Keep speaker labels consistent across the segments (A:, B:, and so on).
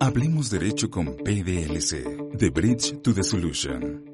A: Hablemos Derecho con PDLC, The Bridge to the Solution.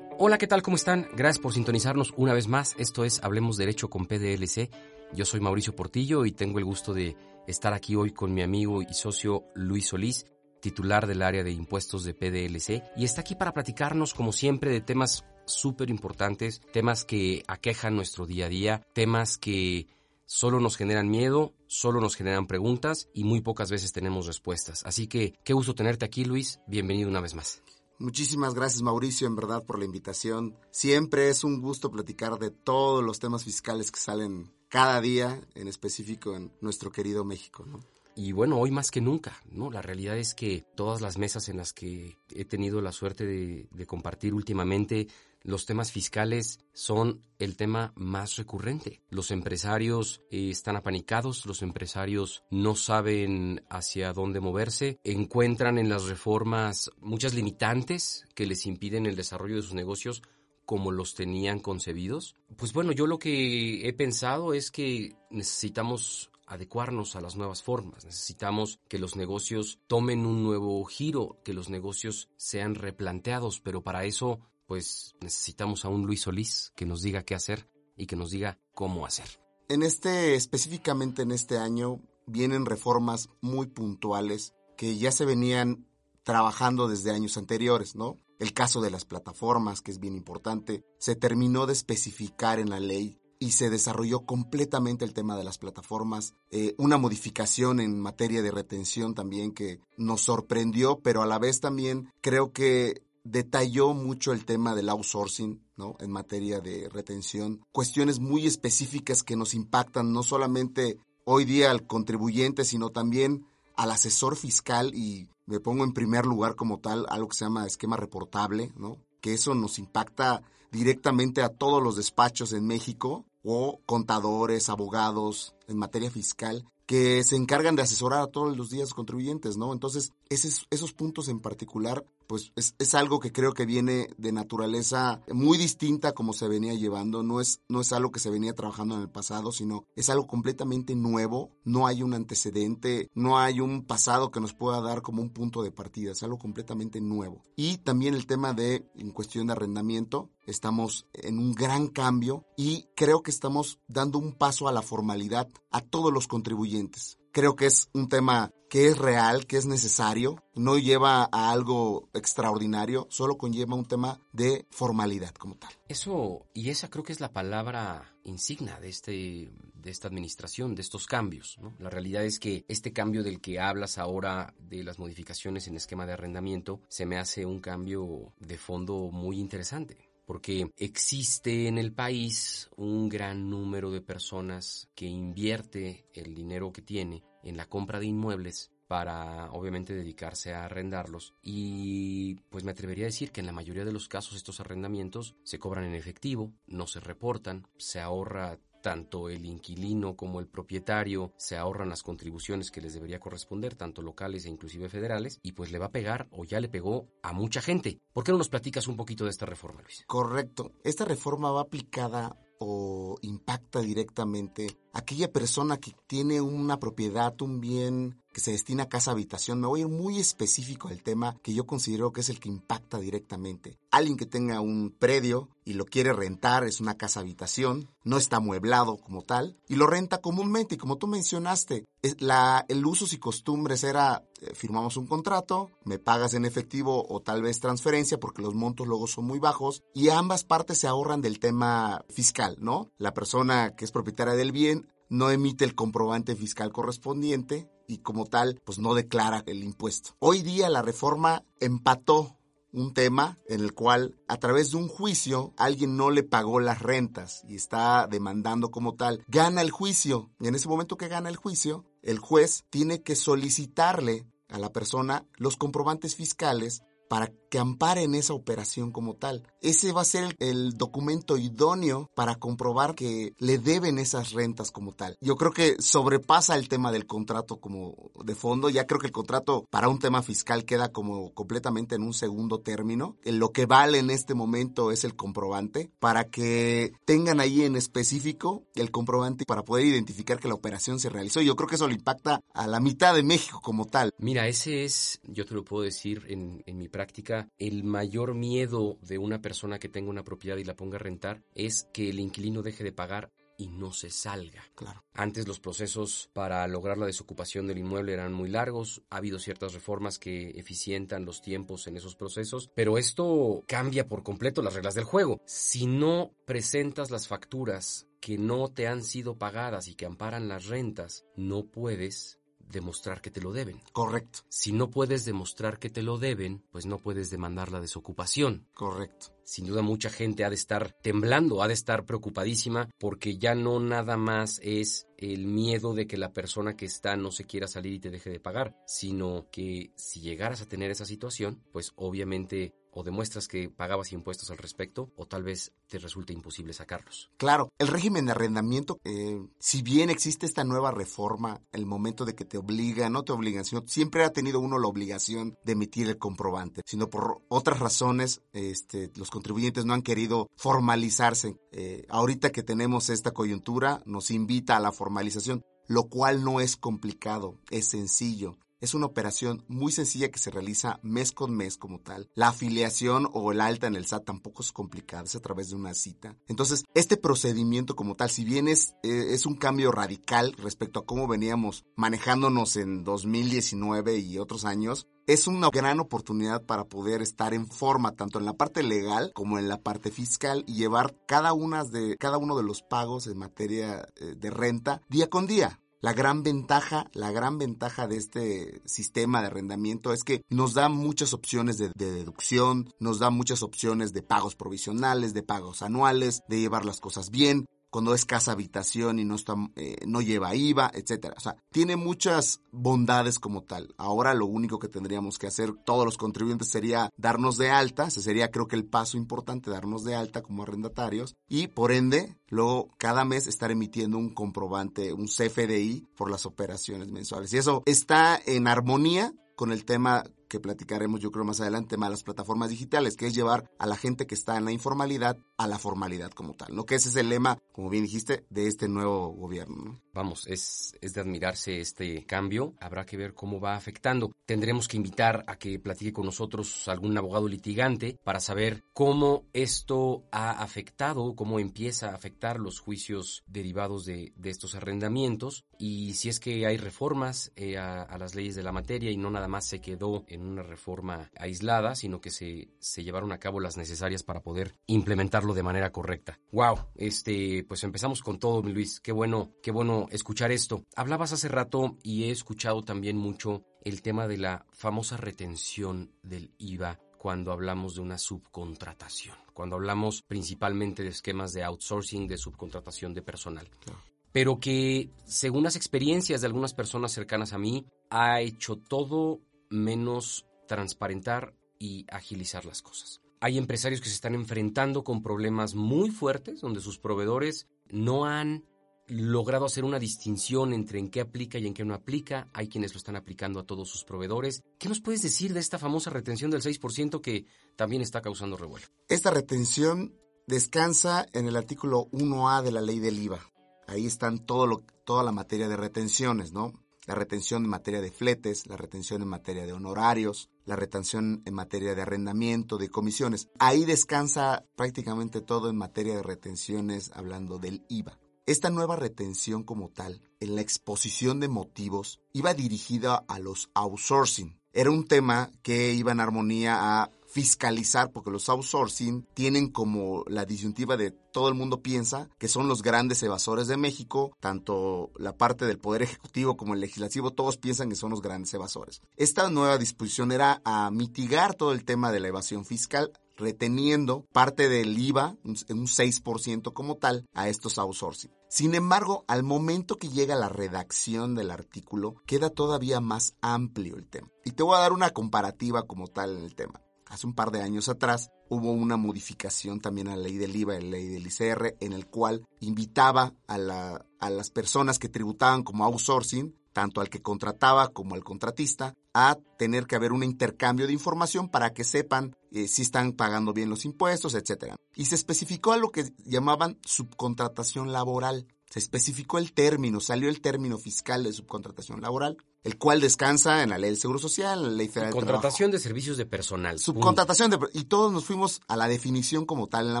B: Hola, ¿qué tal? ¿Cómo están? Gracias por sintonizarnos una vez más. Esto es Hablemos Derecho con PDLC. Yo soy Mauricio Portillo y tengo el gusto de estar aquí hoy con mi amigo y socio Luis Solís, titular del área de impuestos de PDLC, y está aquí para platicarnos, como siempre, de temas súper importantes, temas que aquejan nuestro día a día, temas que solo nos generan miedo, solo nos generan preguntas y muy pocas veces tenemos respuestas. Así que qué gusto tenerte aquí, Luis. Bienvenido una vez más.
C: Muchísimas gracias Mauricio, en verdad, por la invitación. Siempre es un gusto platicar de todos los temas fiscales que salen cada día, en específico en nuestro querido México. ¿no?
B: Y bueno, hoy más que nunca, ¿no? La realidad es que todas las mesas en las que he tenido la suerte de, de compartir últimamente los temas fiscales son el tema más recurrente. Los empresarios eh, están apanicados, los empresarios no saben hacia dónde moverse, encuentran en las reformas muchas limitantes que les impiden el desarrollo de sus negocios como los tenían concebidos. Pues bueno, yo lo que he pensado es que necesitamos adecuarnos a las nuevas formas. Necesitamos que los negocios tomen un nuevo giro, que los negocios sean replanteados, pero para eso pues necesitamos a un Luis Solís que nos diga qué hacer y que nos diga cómo hacer.
C: En este, específicamente en este año, vienen reformas muy puntuales que ya se venían trabajando desde años anteriores, ¿no? El caso de las plataformas, que es bien importante, se terminó de especificar en la ley y se desarrolló completamente el tema de las plataformas. Eh, una modificación en materia de retención también que nos sorprendió, pero a la vez también creo que detalló mucho el tema del outsourcing, ¿no? En materia de retención, cuestiones muy específicas que nos impactan no solamente hoy día al contribuyente, sino también al asesor fiscal y me pongo en primer lugar como tal algo que se llama esquema reportable, ¿no? Que eso nos impacta directamente a todos los despachos en México o contadores, abogados en materia fiscal que se encargan de asesorar a todos los días contribuyentes, ¿no? Entonces, esos, esos puntos en particular, pues es, es, algo que creo que viene de naturaleza muy distinta como se venía llevando, no es, no es algo que se venía trabajando en el pasado, sino es algo completamente nuevo, no hay un antecedente, no hay un pasado que nos pueda dar como un punto de partida, es algo completamente nuevo. Y también el tema de, en cuestión de arrendamiento, estamos en un gran cambio y creo que estamos dando un paso a la formalidad a todos los contribuyentes. Creo que es un tema que es real, que es necesario, no lleva a algo extraordinario, solo conlleva un tema de formalidad como tal.
B: Eso, y esa creo que es la palabra insignia de, este, de esta administración, de estos cambios. La realidad es que este cambio del que hablas ahora, de las modificaciones en esquema de arrendamiento, se me hace un cambio de fondo muy interesante porque existe en el país un gran número de personas que invierte el dinero que tiene en la compra de inmuebles para obviamente dedicarse a arrendarlos. Y pues me atrevería a decir que en la mayoría de los casos estos arrendamientos se cobran en efectivo, no se reportan, se ahorra tanto el inquilino como el propietario se ahorran las contribuciones que les debería corresponder, tanto locales e inclusive federales, y pues le va a pegar o ya le pegó a mucha gente. ¿Por qué no nos platicas un poquito de esta reforma, Luis?
C: Correcto. Esta reforma va aplicada o impacta directamente a aquella persona que tiene una propiedad, un bien que se destina a casa habitación. Me voy a ir muy específico al tema que yo considero que es el que impacta directamente. Alguien que tenga un predio y lo quiere rentar, es una casa habitación, no está amueblado como tal, y lo renta comúnmente. Y como tú mencionaste, el usos y costumbres era, eh, firmamos un contrato, me pagas en efectivo o tal vez transferencia, porque los montos luego son muy bajos, y ambas partes se ahorran del tema fiscal, ¿no? La persona que es propietaria del bien no emite el comprobante fiscal correspondiente y como tal, pues no declara el impuesto. Hoy día la reforma empató un tema en el cual a través de un juicio alguien no le pagó las rentas y está demandando como tal, gana el juicio. Y en ese momento que gana el juicio, el juez tiene que solicitarle a la persona los comprobantes fiscales para que amparen esa operación como tal. Ese va a ser el, documento idóneo para comprobar que le deben esas rentas como tal. Yo creo que sobrepasa el tema del contrato como de fondo. Ya creo que el contrato para un tema fiscal queda como completamente en un segundo término. Lo que vale en este momento es el comprobante para que tengan ahí en específico el comprobante para poder identificar que la operación se realizó. Yo creo que eso le impacta a la mitad de México como tal.
B: Mira, ese es, yo te lo puedo decir en, en mi práctica, el mayor miedo de una persona que tenga una propiedad y la ponga a rentar es que el inquilino deje de pagar y no se salga.
C: Claro.
B: Antes los procesos para lograr la desocupación del inmueble eran muy largos, ha habido ciertas reformas que eficientan los tiempos en esos procesos, pero esto cambia por completo las reglas del juego. Si no presentas las facturas que no te han sido pagadas y que amparan las rentas, no puedes demostrar que te lo deben.
C: Correcto.
B: Si no puedes demostrar que te lo deben, pues no puedes demandar la desocupación.
C: Correcto.
B: Sin duda mucha gente ha de estar temblando, ha de estar preocupadísima porque ya no nada más es el miedo de que la persona que está no se quiera salir y te deje de pagar, sino que si llegaras a tener esa situación, pues obviamente o demuestras que pagabas impuestos al respecto o tal vez te resulte imposible sacarlos.
C: Claro, el régimen de arrendamiento, eh, si bien existe esta nueva reforma, el momento de que te obliga, no te obligan, sino siempre ha tenido uno la obligación de emitir el comprobante, sino por otras razones este, los contribuyentes no han querido formalizarse. Eh, ahorita que tenemos esta coyuntura nos invita a la formalización, lo cual no es complicado, es sencillo. Es una operación muy sencilla que se realiza mes con mes como tal. La afiliación o el alta en el SAT tampoco es complicada, es a través de una cita. Entonces, este procedimiento como tal, si bien es, eh, es un cambio radical respecto a cómo veníamos manejándonos en 2019 y otros años, es una gran oportunidad para poder estar en forma tanto en la parte legal como en la parte fiscal y llevar cada, una de, cada uno de los pagos en materia eh, de renta día con día. La gran ventaja, la gran ventaja de este sistema de arrendamiento es que nos da muchas opciones de, deducción, nos da muchas opciones de pagos provisionales, de pagos anuales, de llevar las cosas bien, cuando es casa habitación y no está eh, no lleva IVA, etcétera. O sea, tiene muchas bondades como tal. Ahora lo único que tendríamos que hacer todos los contribuyentes sería darnos de alta, ese sería creo que el paso importante darnos de alta como arrendatarios y por ende luego cada mes estar emitiendo un comprobante, un CFDI por las operaciones mensuales. Y eso está en armonía con el tema que platicaremos yo creo más adelante, más las plataformas digitales, que es llevar a la gente que está en la informalidad a la formalidad como tal, ¿no? Que ese es el lema, como bien dijiste, de este nuevo gobierno,
B: Vamos, es, es de admirarse este cambio, habrá que ver cómo va afectando. Tendremos que invitar a que platique con nosotros algún abogado litigante para saber cómo esto ha afectado, cómo empieza a afectar los juicios derivados de, de estos arrendamientos y si es que hay reformas eh, a, a, las leyes de la materia y no nada más se quedó en una reforma aislada, sino que se, se llevaron a cabo las necesarias para poder implementarlo de manera correcta. Wow, este, pues empezamos con todo, mi Luis. Qué bueno, qué bueno escuchar esto. Hablabas hace rato y he escuchado también mucho el tema de la famosa retención del IVA cuando hablamos de una subcontratación, cuando hablamos principalmente de esquemas de outsourcing, de subcontratación de personal. Claro pero que, según las experiencias de algunas personas cercanas a mí, ha hecho todo menos transparentar y agilizar las cosas. Hay empresarios que se están enfrentando con problemas muy fuertes donde sus proveedores no han logrado hacer una distinción entre en qué aplica y en qué no aplica. Hay quienes lo están aplicando a todos sus proveedores. ¿Qué nos puedes decir de esta famosa retención del 6% que también está causando revuelo?
C: Esta retención descansa en el artículo 1A de la ley del IVA. Ahí están todo lo, toda la materia de retenciones, ¿no? La retención en materia de fletes, la retención en materia de honorarios, la retención en materia de arrendamiento, de comisiones. Ahí descansa prácticamente todo en materia de retenciones hablando del IVA. Esta nueva retención como tal, en la exposición de motivos, iba dirigida a los outsourcing. Era un tema que iba en armonía a fiscalizar, porque los outsourcing tienen como la disyuntiva de todo el mundo piensa que son los grandes evasores de México, tanto la parte del Poder Ejecutivo como el Legislativo, todos piensan que son los grandes evasores. Esta nueva disposición era a mitigar todo el tema de la evasión fiscal reteniendo parte del IVA, un 6% como tal, a estos outsourcing. Sin embargo, al momento que llega la redacción del artículo, queda todavía más amplio el tema. Y te voy a dar una comparativa como tal en el tema. Hace un par de años atrás, hubo una modificación también a la ley del IVA, a la ley del ICR, en el cual invitaba a, la, a las personas que tributaban como outsourcing, tanto al que contrataba como al contratista, a tener que haber un intercambio de información para que sepan eh, si están pagando bien los impuestos, etc. Y se especificó a lo que llamaban subcontratación laboral. Se especificó el término, salió el término fiscal de subcontratación laboral, el cual descansa en la ley del Seguro Social, en la ley federal
B: Contratación de servicios de personal.
C: Subcontratación de... Y todos nos fuimos a la definición como tal en la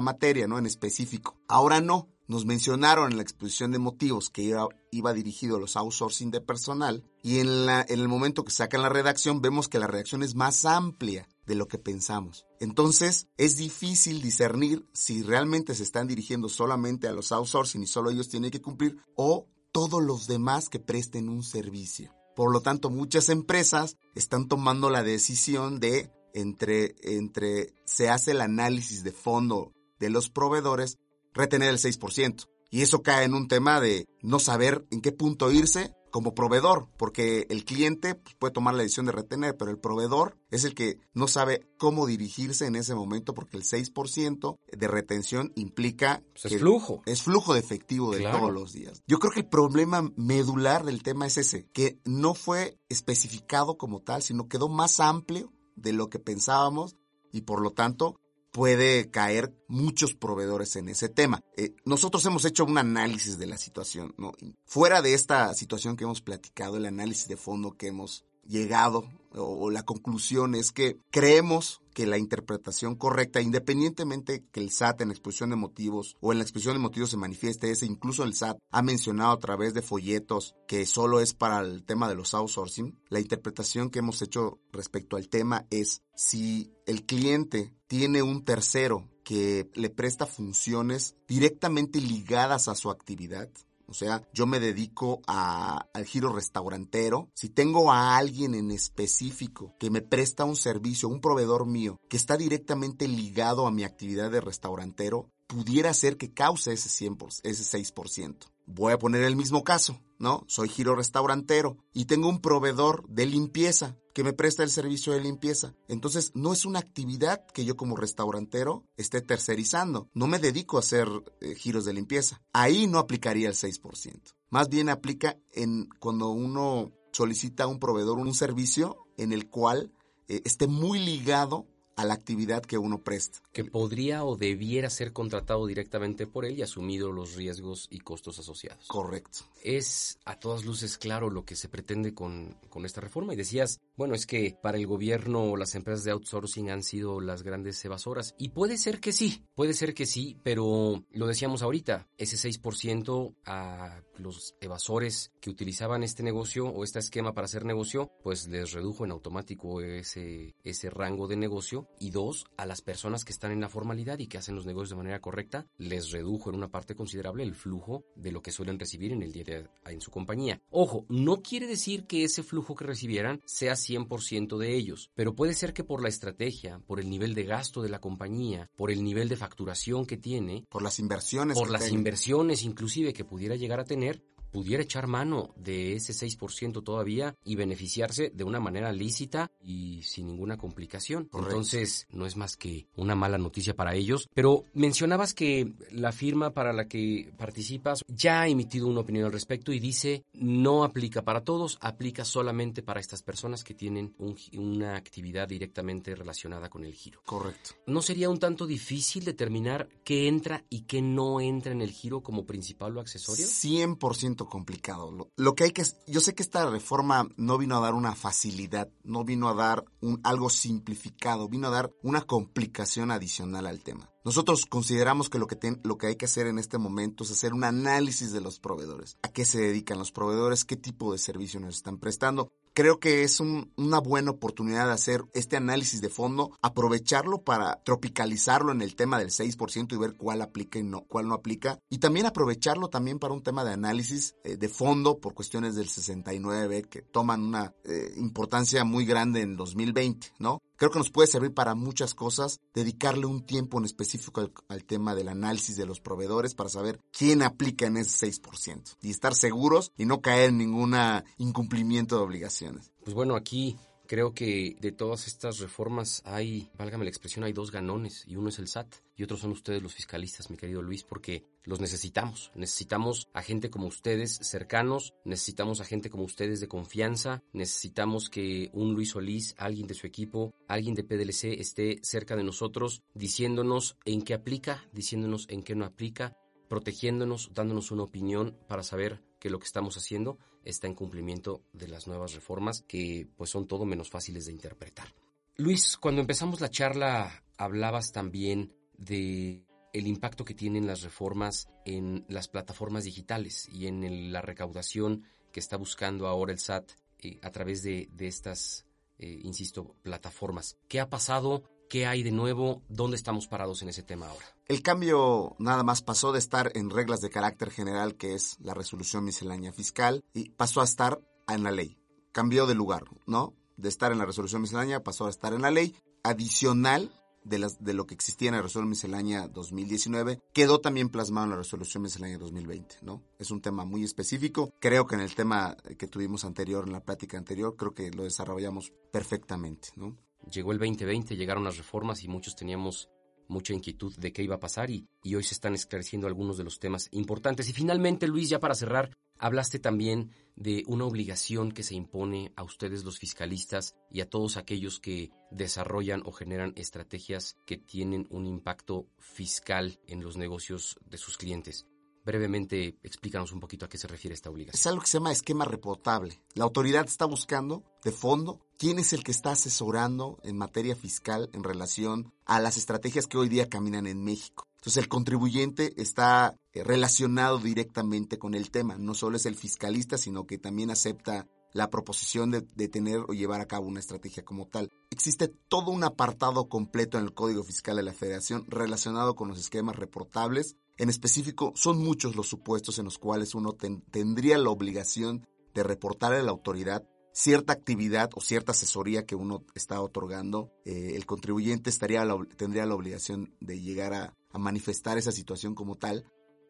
C: materia, ¿no? En específico. Ahora no. Nos mencionaron en la exposición de motivos que iba, iba dirigido a los outsourcing de personal y en, la, en el momento que sacan la redacción vemos que la redacción es más amplia de lo que pensamos. Entonces es difícil discernir si realmente se están dirigiendo solamente a los outsourcing y solo ellos tienen que cumplir o todos los demás que presten un servicio. Por lo tanto, muchas empresas están tomando la decisión de entre, entre se hace el análisis de fondo de los proveedores retener el 6%. Y eso cae en un tema de no saber en qué punto irse como proveedor, porque el cliente pues, puede tomar la decisión de retener, pero el proveedor es el que no sabe cómo dirigirse en ese momento porque el 6% de retención implica...
B: Pues es flujo.
C: Es flujo de efectivo de todos los días. Yo creo que el problema medular del tema es ese, que no fue especificado como tal, sino quedó más amplio de lo que pensábamos y por lo tanto puede caer muchos proveedores en ese tema. Eh, nosotros hemos hecho un análisis de la situación, ¿no? Fuera de esta situación que hemos platicado, el análisis de fondo que hemos llegado o, la conclusión es que creemos que la interpretación correcta, independientemente que el SAT en la exposición de motivos o en la exposición de motivos se manifieste ese, incluso el SAT ha mencionado a través de folletos que solo es para el tema de los outsourcing, la interpretación que hemos hecho respecto al tema es si el cliente tiene un tercero que le presta funciones directamente ligadas a su actividad, o sea, yo me dedico al giro restaurantero. Si tengo a alguien en específico que me presta un servicio, un proveedor mío, que está directamente ligado a mi actividad de restaurantero, pudiera ser que cause ese 100%, ese 6%. Voy a poner el mismo caso, ¿no? Soy giro restaurantero y tengo un proveedor de limpieza que me presta el servicio de limpieza. Entonces, no es una actividad que yo como restaurantero esté tercerizando. No me dedico a hacer eh, giros de limpieza. Ahí no aplicaría el 6%. Más bien aplica en cuando uno solicita a un proveedor un servicio en el cual eh, esté muy ligado a la actividad que uno presta.
B: Que podría o debiera ser contratado directamente por él y asumido los riesgos y costos asociados.
C: Correcto.
B: Es a todas luces claro lo que se pretende con, con esta reforma. Y decías, bueno, es que para el gobierno las empresas de outsourcing han sido las grandes evasoras. Y puede ser que sí, puede ser que sí, pero lo decíamos ahorita, ese 6% a los evasores que utilizaban este negocio o este esquema para hacer negocio, pues les redujo en automático ese, ese rango de negocio. Y dos, a las personas que están en la formalidad y que hacen los negocios de manera correcta, les redujo en una parte considerable el flujo de lo que suelen recibir en el día de, en su compañía. Ojo, no quiere decir que ese flujo que recibieran sea 100% de ellos, pero puede ser que por la estrategia, por el nivel de gasto de la compañía, por el nivel de facturación que tiene,
C: por las inversiones,
B: por las inversiones inclusive que pudiera llegar a tener, pudiera echar mano de ese 6% todavía y beneficiarse de una manera lícita y sin ninguna complicación. Entonces, no es más que una mala noticia para ellos. Pero mencionabas que la firma para la que participas ya ha emitido una opinión al respecto y dice no aplica para todos, aplica solamente para estas personas que tienen una actividad directamente relacionada con el giro.
C: Correcto.
B: ¿No sería un tanto difícil determinar qué entra y qué no entra en el giro como principal o accesorio?
C: 100% complicado. Lo, que hay que, yo sé que esta reforma no vino a dar una facilidad, no vino a dar algo simplificado, vino a dar una complicación adicional al tema. Nosotros consideramos que lo que, lo que hay que hacer en este momento es hacer un análisis de los proveedores. ¿A qué se dedican los proveedores? ¿Qué tipo de servicio nos están prestando? Creo que es una buena oportunidad de hacer este análisis de fondo, aprovecharlo para tropicalizarlo en el tema del 6% y ver cuál aplica y no, cuál no aplica. Y también aprovecharlo también para un tema de análisis eh, de fondo por cuestiones del 69 que toman una eh, importancia muy grande en 2020, ¿no? Creo que nos puede servir para muchas cosas, dedicarle un tiempo en específico al, tema del análisis de los proveedores para saber quién aplica en ese 6% y estar seguros y no caer en ningún incumplimiento de obligaciones.
B: Pues bueno, aquí Creo que de todas estas reformas hay, válgame la expresión, hay dos ganones y uno es el SAT y otros son ustedes los fiscalistas, mi querido Luis, porque los necesitamos. Necesitamos a gente como ustedes cercanos, necesitamos a gente como ustedes de confianza, necesitamos que un Luis Solís, alguien de su equipo, alguien de PDLC esté cerca de nosotros diciéndonos en qué aplica, diciéndonos en qué no aplica, protegiéndonos, dándonos una opinión para saber que lo que estamos haciendo está en cumplimiento de las nuevas reformas que pues son todo menos fáciles de interpretar. Luis, cuando empezamos la charla hablabas también de el impacto que tienen las reformas en las plataformas digitales y en la recaudación que está buscando ahora el SAT eh, a través de, estas, eh, insisto, plataformas. ¿Qué ha pasado? ¿Qué hay de nuevo? ¿Dónde estamos parados en ese tema ahora?
C: El cambio nada más pasó de estar en reglas de carácter general, que es la resolución miscelánea fiscal, y pasó a estar en la ley. Cambió de lugar, ¿no? De estar en la resolución miscelánea pasó a estar en la ley. Adicional de, las, de lo que existía en la resolución miscelánea 2019, quedó también plasmado en la resolución miscelánea 2020, ¿no? Es un tema muy específico. Creo que en el tema que tuvimos anterior, en la plática anterior, creo que lo desarrollamos perfectamente, ¿no?
B: Llegó el 2020, llegaron las reformas y muchos teníamos mucha inquietud de qué iba a pasar y, y, hoy se están esclareciendo algunos de los temas importantes. Y finalmente, Luis, ya para cerrar, hablaste también de una obligación que se impone a ustedes los fiscalistas y a todos aquellos que desarrollan o generan estrategias que tienen un impacto fiscal en los negocios de sus clientes. Brevemente, explícanos un poquito a qué se refiere esta obligación.
C: Es algo que se llama esquema reportable. La autoridad está buscando de fondo quién es el que está asesorando en materia fiscal en relación a las estrategias que hoy día caminan en México. Entonces el contribuyente está eh, relacionado directamente con el tema. No solo es el fiscalista, sino que también acepta la proposición de, de, tener o llevar a cabo una estrategia como tal. Existe todo un apartado completo en el Código Fiscal de la Federación relacionado con los esquemas reportables en específico, son muchos los supuestos en los cuales uno tendría la obligación de reportar a la autoridad cierta actividad o cierta asesoría que uno está otorgando. Eh, el contribuyente estaría tendría la obligación de llegar a, a manifestar esa situación como tal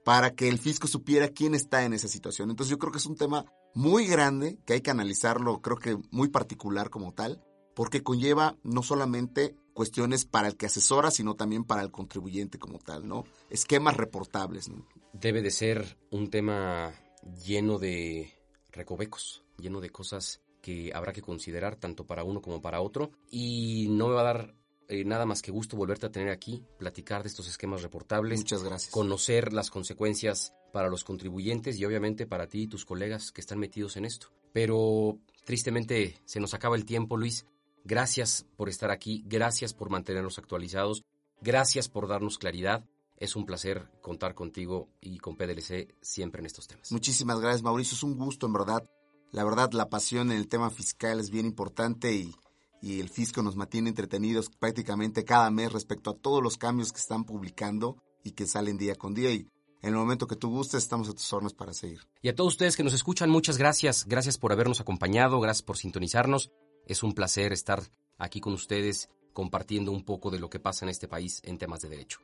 C: para que el fisco supiera quién está en esa situación. Entonces yo creo que es un tema muy grande que hay que analizarlo, creo que muy particular como tal, porque conlleva no solamente cuestiones para el que asesora, sino también para el contribuyente como tal, ¿no? Esquemas reportables, ¿no?
B: Debe de ser un tema lleno de recovecos, lleno de cosas que habrá que considerar tanto para uno como para otro y no me va a dar eh, nada más que gusto volverte a tener aquí, platicar de estos esquemas reportables.
C: Muchas gracias.
B: Conocer las consecuencias para los contribuyentes y obviamente para ti y tus colegas que están metidos en esto. Pero tristemente se nos acaba el tiempo, Luis. Gracias por estar aquí, gracias por mantenernos actualizados, gracias por darnos claridad. Es un placer contar contigo y con PDLC siempre en estos temas.
C: Muchísimas gracias, Mauricio. Es un gusto, en verdad. La verdad, la pasión en el tema fiscal es bien importante y, y el fisco nos mantiene entretenidos prácticamente cada mes respecto a todos los cambios que están publicando y que salen día con día. Y en el momento que tú gustes, estamos a tus órdenes para seguir.
B: Y a todos ustedes que nos escuchan, muchas gracias. Gracias por habernos acompañado, gracias por sintonizarnos. Es un placer estar aquí con ustedes compartiendo un poco de lo que pasa en este país en temas de derecho.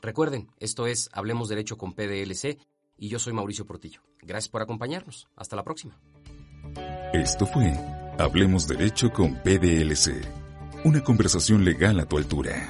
B: Recuerden, esto es Hablemos Derecho con PDLC y yo soy Mauricio Portillo. Gracias por acompañarnos. Hasta la próxima.
A: Esto fue Hablemos Derecho con PDLC, una conversación legal a tu altura.